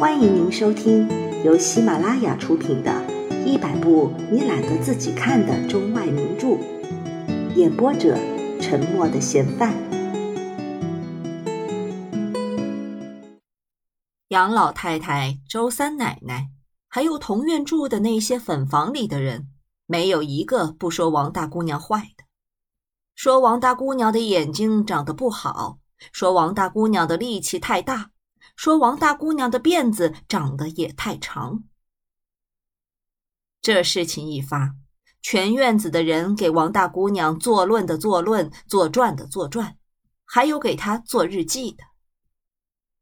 欢迎您收听由喜马拉雅出品的《一百部你懒得自己看的中外名著》，演播者：沉默的嫌犯。杨老太太、周三奶奶，还有同院住的那些粉房里的人，没有一个不说王大姑娘坏的，说王大姑娘的眼睛长得不好，说王大姑娘的力气太大。说王大姑娘的辫子长得也太长。这事情一发，全院子的人给王大姑娘作论的作论，作传的作传，还有给她做日记的。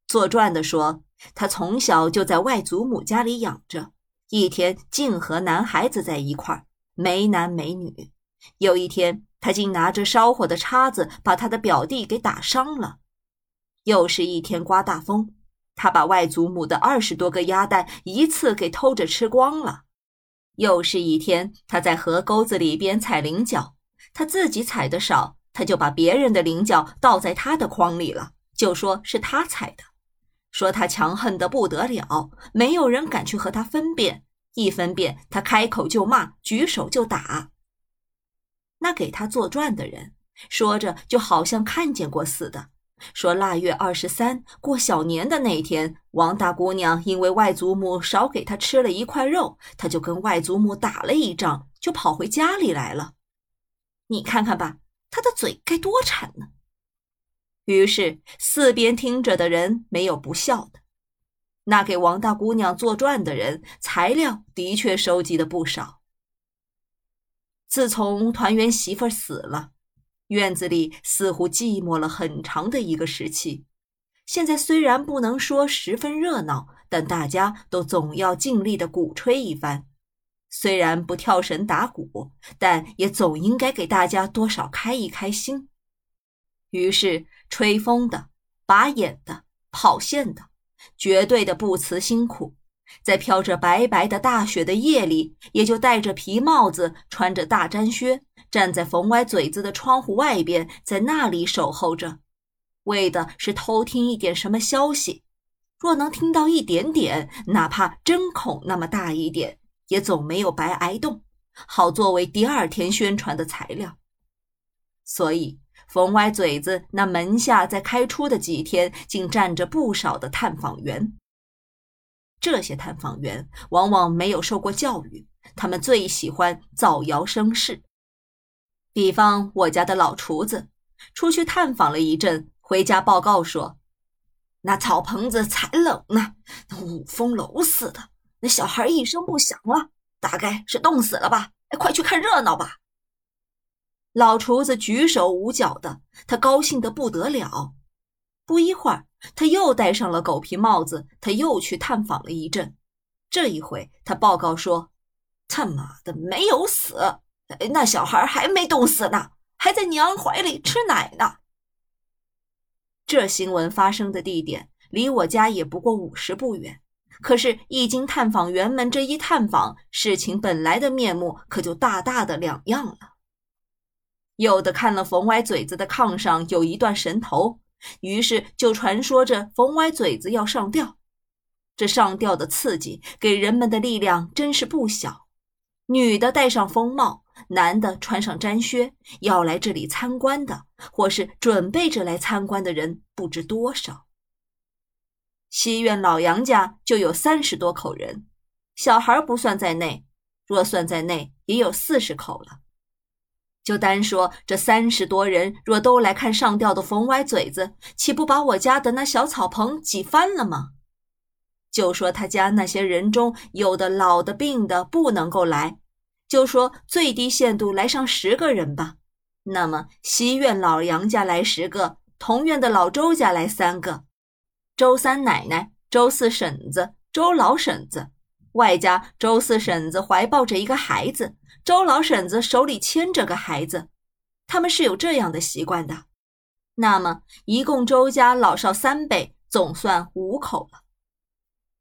作传的说，她从小就在外祖母家里养着，一天竟和男孩子在一块儿，没男没女。有一天，她竟拿着烧火的叉子把她的表弟给打伤了。又是一天刮大风。他把外祖母的二十多个鸭蛋一次给偷着吃光了。又是一天，他在河沟子里边踩菱角，他自己踩的少，他就把别人的菱角倒在他的筐里了，就说是他踩的，说他强横的不得了，没有人敢去和他分辨，一分辨他开口就骂，举手就打。那给他作传的人说着，就好像看见过似的。说腊月二十三过小年的那天，王大姑娘因为外祖母少给她吃了一块肉，她就跟外祖母打了一仗，就跑回家里来了。你看看吧，她的嘴该多馋呢。于是四边听着的人没有不笑的。那给王大姑娘作传的人，材料的确收集的不少。自从团圆媳妇死了。院子里似乎寂寞了很长的一个时期，现在虽然不能说十分热闹，但大家都总要尽力的鼓吹一番。虽然不跳绳打鼓，但也总应该给大家多少开一开心。于是，吹风的、拔眼的、跑线的，绝对的不辞辛苦，在飘着白白的大雪的夜里，也就戴着皮帽子，穿着大毡靴。站在冯歪嘴子的窗户外边，在那里守候着，为的是偷听一点什么消息。若能听到一点点，哪怕针孔那么大一点，也总没有白挨冻，好作为第二天宣传的材料。所以，冯歪嘴子那门下在开出的几天，竟站着不少的探访员。这些探访员往往没有受过教育，他们最喜欢造谣生事。比方我家的老厨子，出去探访了一阵，回家报告说，那草棚子才冷呢，那五风楼似的，那小孩一声不响了，大概是冻死了吧？哎，快去看热闹吧！老厨子举手捂脚的，他高兴的不得了。不一会儿，他又戴上了狗皮帽子，他又去探访了一阵。这一回，他报告说，他妈的没有死。那小孩还没冻死呢，还在娘怀里吃奶呢。这新闻发生的地点离我家也不过五十步远，可是，一经探访员们这一探访，事情本来的面目可就大大的两样了。有的看了冯歪嘴子的炕上有一段神头，于是就传说着冯歪嘴子要上吊。这上吊的刺激给人们的力量真是不小。女的戴上风帽。男的穿上毡靴要来这里参观的，或是准备着来参观的人不知多少。西院老杨家就有三十多口人，小孩不算在内，若算在内，也有四十口了。就单说这三十多人，若都来看上吊的冯歪嘴子，岂不把我家的那小草棚挤翻了吗？就说他家那些人中有的老的、病的不能够来。就说最低限度来上十个人吧，那么西院老杨家来十个，同院的老周家来三个，周三奶奶、周四婶子、周老婶子，外加周四婶子怀抱着一个孩子，周老婶子手里牵着个孩子，他们是有这样的习惯的。那么一共周家老少三辈，总算五口了，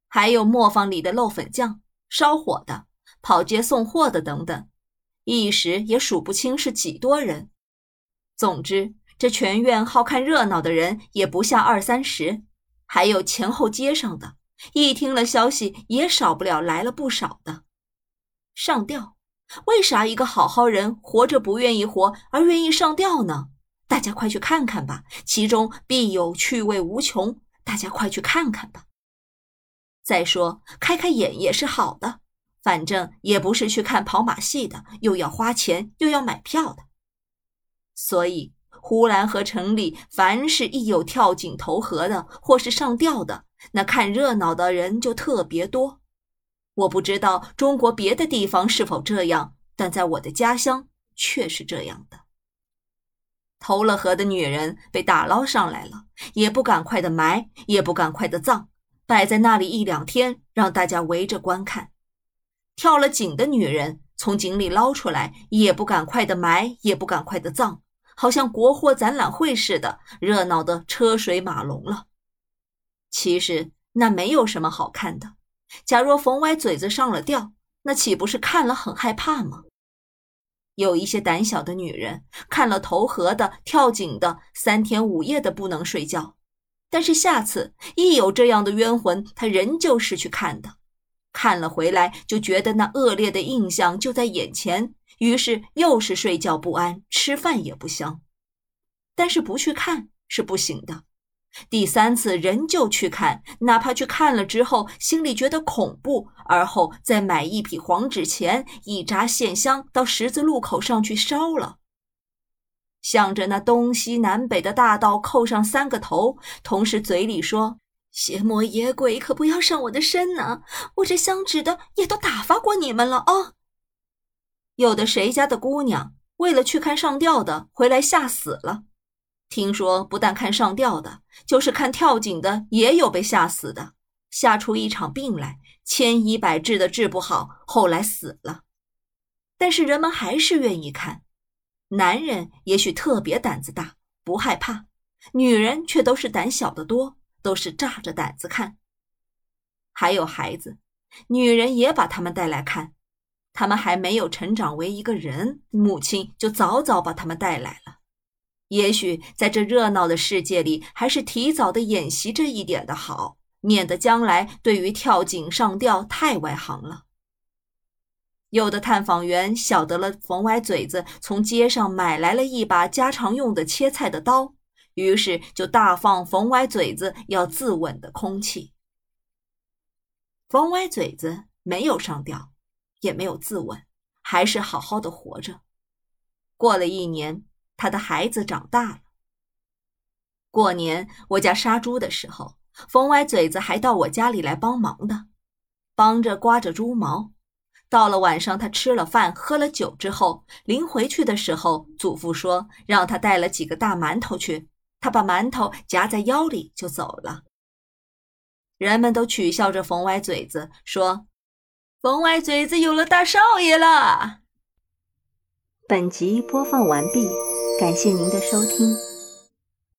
还有磨坊里的漏粉匠、烧火的。跑街送货的等等，一时也数不清是几多人。总之，这全院好看热闹的人也不下二三十，还有前后街上的，一听了消息，也少不了来了不少的。上吊？为啥一个好好人活着不愿意活，而愿意上吊呢？大家快去看看吧，其中必有趣味无穷。大家快去看看吧。再说，开开眼也是好的，反正也不是去看跑马戏的，又要花钱又要买票的。所以，呼兰河城里凡是一有跳井投河的，或是上吊的，那看热闹的人就特别多。我不知道中国别的地方是否这样，但在我的家乡却是这样的。投了河的女人被打捞上来了，也不赶快的埋，也不赶快的葬，摆在那里一两天，让大家围着观看。跳了井的女人从井里捞出来，也不赶快的埋，也不赶快的葬，好像国货展览会似的，热闹的车水马龙了。其实那没有什么好看的。假若冯歪嘴子上了吊，那岂不是看了很害怕吗？有一些胆小的女人看了投河的、跳井的，三天五夜的不能睡觉。但是下次一有这样的冤魂，她仍旧是去看的。看了回来就觉得那恶劣的印象就在眼前，于是又是睡觉不安，吃饭也不香。但是不去看是不行的。第三次仍旧去看，哪怕去看了之后心里觉得恐怖，而后再买一匹黄纸钱，一扎线香，到十字路口上去烧了，向着那东西南北的大道叩上三个头，同时嘴里说：“邪魔野鬼可不要上我的身呢！我这香纸的也都打发过你们了啊！”有的谁家的姑娘为了去看上吊的，回来吓死了。听说不但看上吊的，就是看跳井的，也有被吓死的，吓出一场病来，千医百治的治不好，后来死了。但是人们还是愿意看。男人也许特别胆子大，不害怕；女人却都是胆小的多，都是炸着胆子看。还有孩子，女人也把他们带来看，他们还没有成长为一个人，母亲就早早把他们带来了。也许在这热闹的世界里，还是提早的演习这一点的好，免得将来对于跳井上吊太外行了。有的探访员晓得了冯歪嘴子从街上买来了一把家常用的切菜的刀，于是就大放冯歪嘴子要自刎的空气。冯歪嘴子没有上吊，也没有自刎，还是好好的活着。过了一年。他的孩子长大了。过年我家杀猪的时候，冯歪嘴子还到我家里来帮忙的，帮着刮着猪毛。到了晚上，他吃了饭，喝了酒之后，临回去的时候，祖父说让他带了几个大馒头去，他把馒头夹在腰里就走了。人们都取笑着冯歪嘴子，说：“冯歪嘴子有了大少爷了。”本集播放完毕。感谢您的收听。